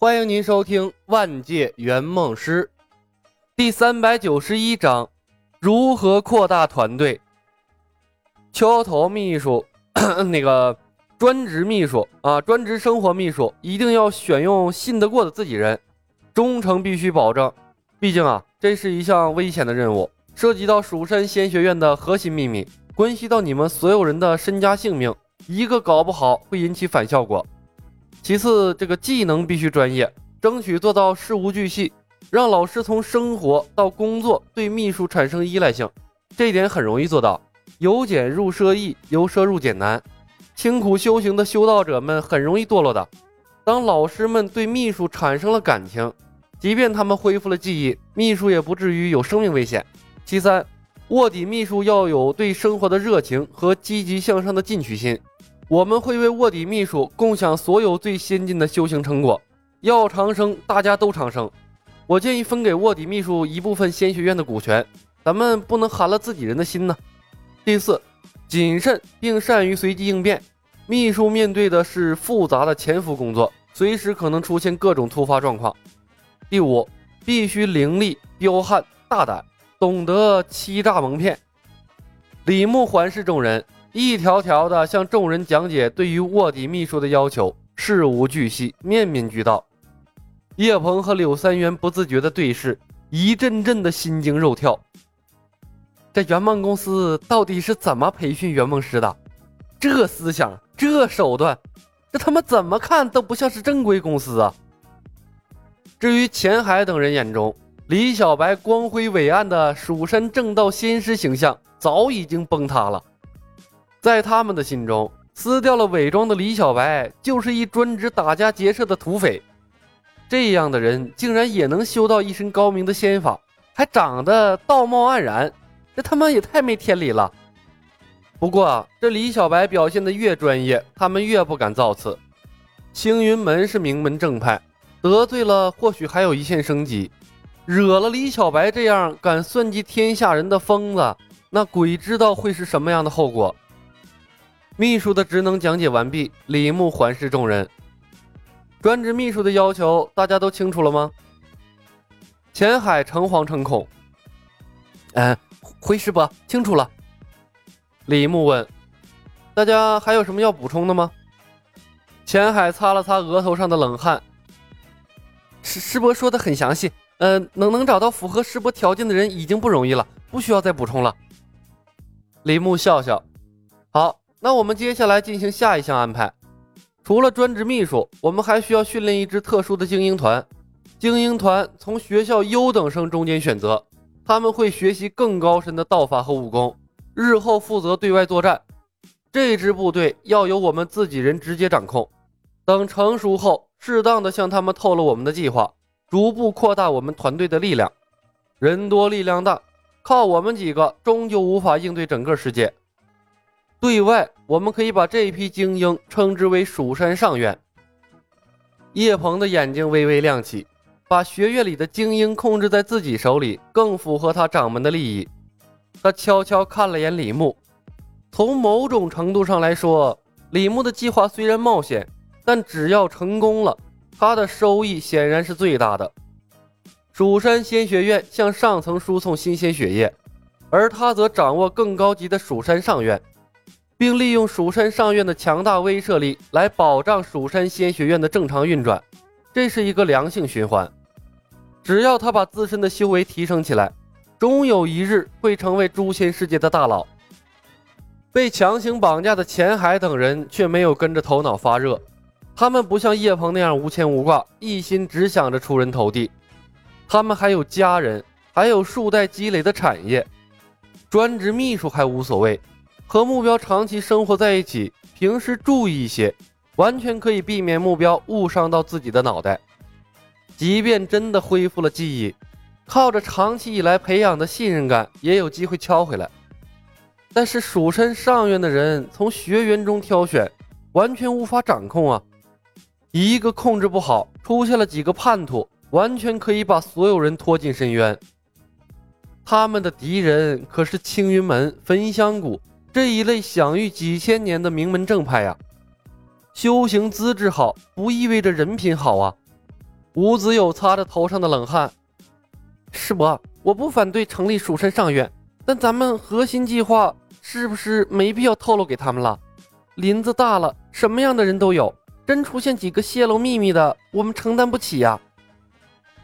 欢迎您收听《万界圆梦师》第三百九十一章：如何扩大团队。敲头秘书，那个专职秘书啊，专职生活秘书，一定要选用信得过的自己人，忠诚必须保证。毕竟啊，这是一项危险的任务，涉及到蜀山仙学院的核心秘密，关系到你们所有人的身家性命，一个搞不好会引起反效果。其次，这个技能必须专业，争取做到事无巨细，让老师从生活到工作对秘书产生依赖性。这一点很容易做到，由俭入奢易，由奢入俭难。清苦修行的修道者们很容易堕落的。当老师们对秘书产生了感情，即便他们恢复了记忆，秘书也不至于有生命危险。其三，卧底秘书要有对生活的热情和积极向上的进取心。我们会为卧底秘书共享所有最先进的修行成果。要长生，大家都长生。我建议分给卧底秘书一部分仙学院的股权，咱们不能寒了自己人的心呢。第四，谨慎并善于随机应变。秘书面对的是复杂的潜伏工作，随时可能出现各种突发状况。第五，必须凌厉、彪悍、大胆，懂得欺诈蒙骗。李牧环视众人。一条条的向众人讲解对于卧底秘书的要求，事无巨细，面面俱到。叶鹏和柳三元不自觉的对视，一阵阵的心惊肉跳。这圆梦公司到底是怎么培训圆梦师的？这思想，这手段，这他妈怎么看都不像是正规公司啊！至于钱海等人眼中，李小白光辉伟岸的蜀山正道仙师形象早已经崩塌了。在他们的心中，撕掉了伪装的李小白就是一专职打家劫舍的土匪。这样的人竟然也能修到一身高明的仙法，还长得道貌岸然，这他妈也太没天理了。不过，这李小白表现的越专业，他们越不敢造次。青云门是名门正派，得罪了或许还有一线生机，惹了李小白这样敢算计天下人的疯子，那鬼知道会是什么样的后果。秘书的职能讲解完毕，李牧环视众人。专职秘书的要求，大家都清楚了吗？钱海诚惶诚恐。嗯，回师伯，清楚了。李牧问：“大家还有什么要补充的吗？”钱海擦了擦额头上的冷汗。师师伯说的很详细，嗯，能能找到符合师伯条件的人已经不容易了，不需要再补充了。李牧笑笑，好。那我们接下来进行下一项安排。除了专职秘书，我们还需要训练一支特殊的精英团。精英团从学校优等生中间选择，他们会学习更高深的道法和武功，日后负责对外作战。这支部队要由我们自己人直接掌控。等成熟后，适当的向他们透露我们的计划，逐步扩大我们团队的力量。人多力量大，靠我们几个终究无法应对整个世界。对外，我们可以把这批精英称之为蜀山上院。叶鹏的眼睛微微亮起，把学院里的精英控制在自己手里，更符合他掌门的利益。他悄悄看了眼李牧，从某种程度上来说，李牧的计划虽然冒险，但只要成功了，他的收益显然是最大的。蜀山仙学院向上层输送新鲜血液，而他则掌握更高级的蜀山上院。并利用蜀山上院的强大威慑力来保障蜀山仙学院的正常运转，这是一个良性循环。只要他把自身的修为提升起来，终有一日会成为诛仙世界的大佬。被强行绑架的钱海等人却没有跟着头脑发热，他们不像叶鹏那样无牵无挂，一心只想着出人头地。他们还有家人，还有数代积累的产业，专职秘书还无所谓。和目标长期生活在一起，平时注意一些，完全可以避免目标误伤到自己的脑袋。即便真的恢复了记忆，靠着长期以来培养的信任感，也有机会敲回来。但是蜀山上院的人从学员中挑选，完全无法掌控啊！一个控制不好，出现了几个叛徒，完全可以把所有人拖进深渊。他们的敌人可是青云门、焚香谷。这一类享誉几千年的名门正派呀，修行资质好不意味着人品好啊。吴子友擦着头上的冷汗。师伯，我不反对成立蜀山上院，但咱们核心计划是不是没必要透露给他们了？林子大了，什么样的人都有，真出现几个泄露秘密的，我们承担不起呀。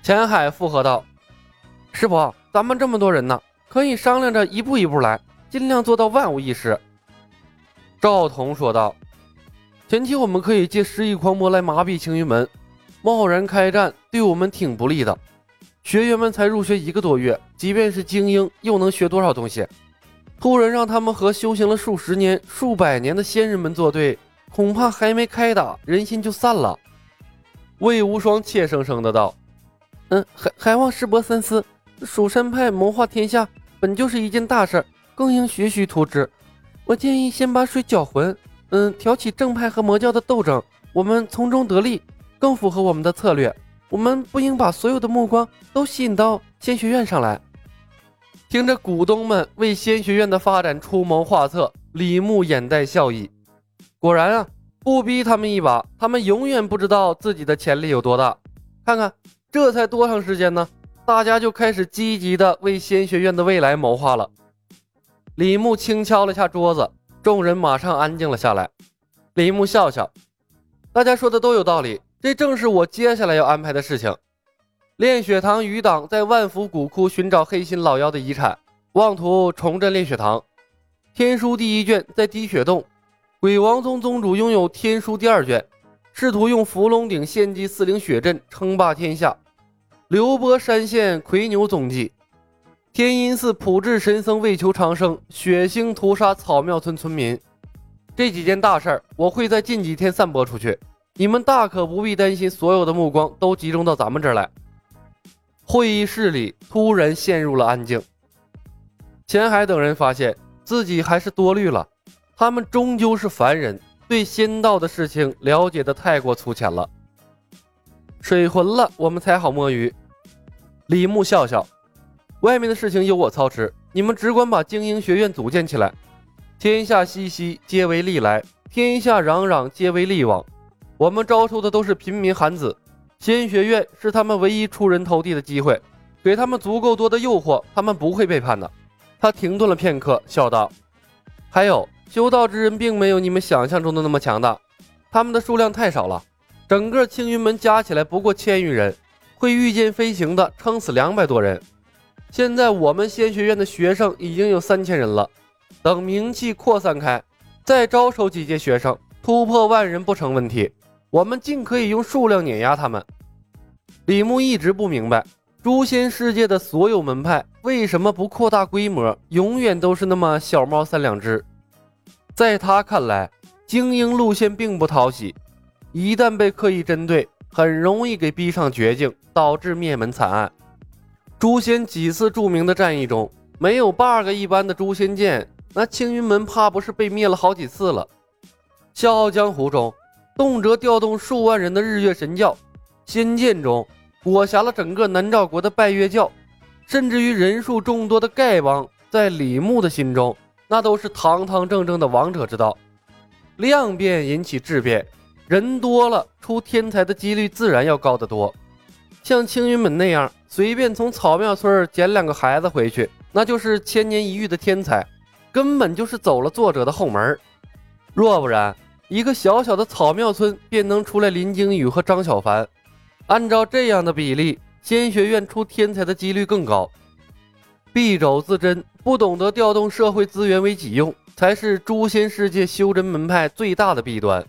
钱海附和道：“师伯，咱们这么多人呢，可以商量着一步一步来，尽量做到万无一失。”赵彤说道。前期我们可以借失忆狂魔来麻痹青云门，贸然开战对我们挺不利的。学员们才入学一个多月，即便是精英，又能学多少东西？突然让他们和修行了数十年、数百年的仙人们作对，恐怕还没开打，人心就散了。魏无双怯生生的道：“嗯，还还望师伯三思。蜀山派谋划天下，本就是一件大事儿，更应徐徐图之。我建议先把水搅浑。”嗯，挑起正派和魔教的斗争，我们从中得利，更符合我们的策略。我们不应把所有的目光都吸引到仙学院上来。听着股东们为仙学院的发展出谋划策，李牧眼带笑意。果然啊，不逼他们一把，他们永远不知道自己的潜力有多大。看看，这才多长时间呢？大家就开始积极的为仙学院的未来谋划了。李牧轻敲了下桌子。众人马上安静了下来。李牧笑笑：“大家说的都有道理，这正是我接下来要安排的事情。炼血堂余党在万福古窟寻找黑心老妖的遗产，妄图重振炼血堂。天书第一卷在滴血洞，鬼王宗宗主拥有天书第二卷，试图用伏龙鼎献祭四灵血阵，称霸天下。刘波山县魁牛踪迹。”天阴寺普智神僧为求长生，血腥屠杀草庙村村民。这几件大事儿，我会在近几天散播出去，你们大可不必担心，所有的目光都集中到咱们这儿来。会议室里突然陷入了安静。钱海等人发现自己还是多虑了，他们终究是凡人，对仙道的事情了解的太过粗浅了。水浑了，我们才好摸鱼。李牧笑笑。外面的事情由我操持，你们只管把精英学院组建起来。天下熙熙，皆为利来；天下攘攘，皆为利往。我们招收的都是平民寒子，仙学院是他们唯一出人头地的机会，给他们足够多的诱惑，他们不会背叛的。他停顿了片刻，笑道：“还有，修道之人并没有你们想象中的那么强大，他们的数量太少了，整个青云门加起来不过千余人，会御剑飞行的撑死两百多人。”现在我们仙学院的学生已经有三千人了，等名气扩散开，再招收几届学生，突破万人不成问题。我们尽可以用数量碾压他们。李牧一直不明白，诛仙世界的所有门派为什么不扩大规模，永远都是那么小猫三两只。在他看来，精英路线并不讨喜，一旦被刻意针对，很容易给逼上绝境，导致灭门惨案。诛仙几次著名的战役中，没有 bug 一般的诛仙剑，那青云门怕不是被灭了好几次了。笑傲江湖中，动辄调动数万人的日月神教，仙剑中裹挟了整个南诏国的拜月教，甚至于人数众多的丐帮，在李牧的心中，那都是堂堂正正的王者之道。量变引起质变，人多了，出天才的几率自然要高得多。像青云门那样。随便从草庙村捡两个孩子回去，那就是千年一遇的天才，根本就是走了作者的后门。若不然，一个小小的草庙村便能出来林惊羽和张小凡。按照这样的比例，仙学院出天才的几率更高。敝帚自珍，不懂得调动社会资源为己用，才是诛仙世界修真门派最大的弊端。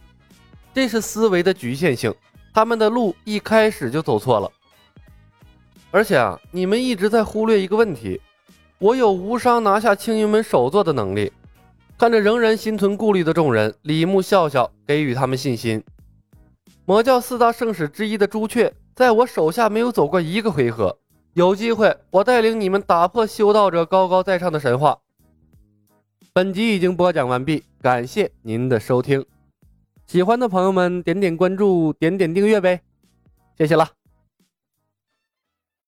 这是思维的局限性，他们的路一开始就走错了。而且啊，你们一直在忽略一个问题，我有无伤拿下青云门首座的能力。看着仍然心存顾虑的众人，李牧笑笑，给予他们信心。魔教四大圣使之一的朱雀，在我手下没有走过一个回合。有机会，我带领你们打破修道者高高在上的神话。本集已经播讲完毕，感谢您的收听。喜欢的朋友们，点点关注，点点订阅呗，谢谢了。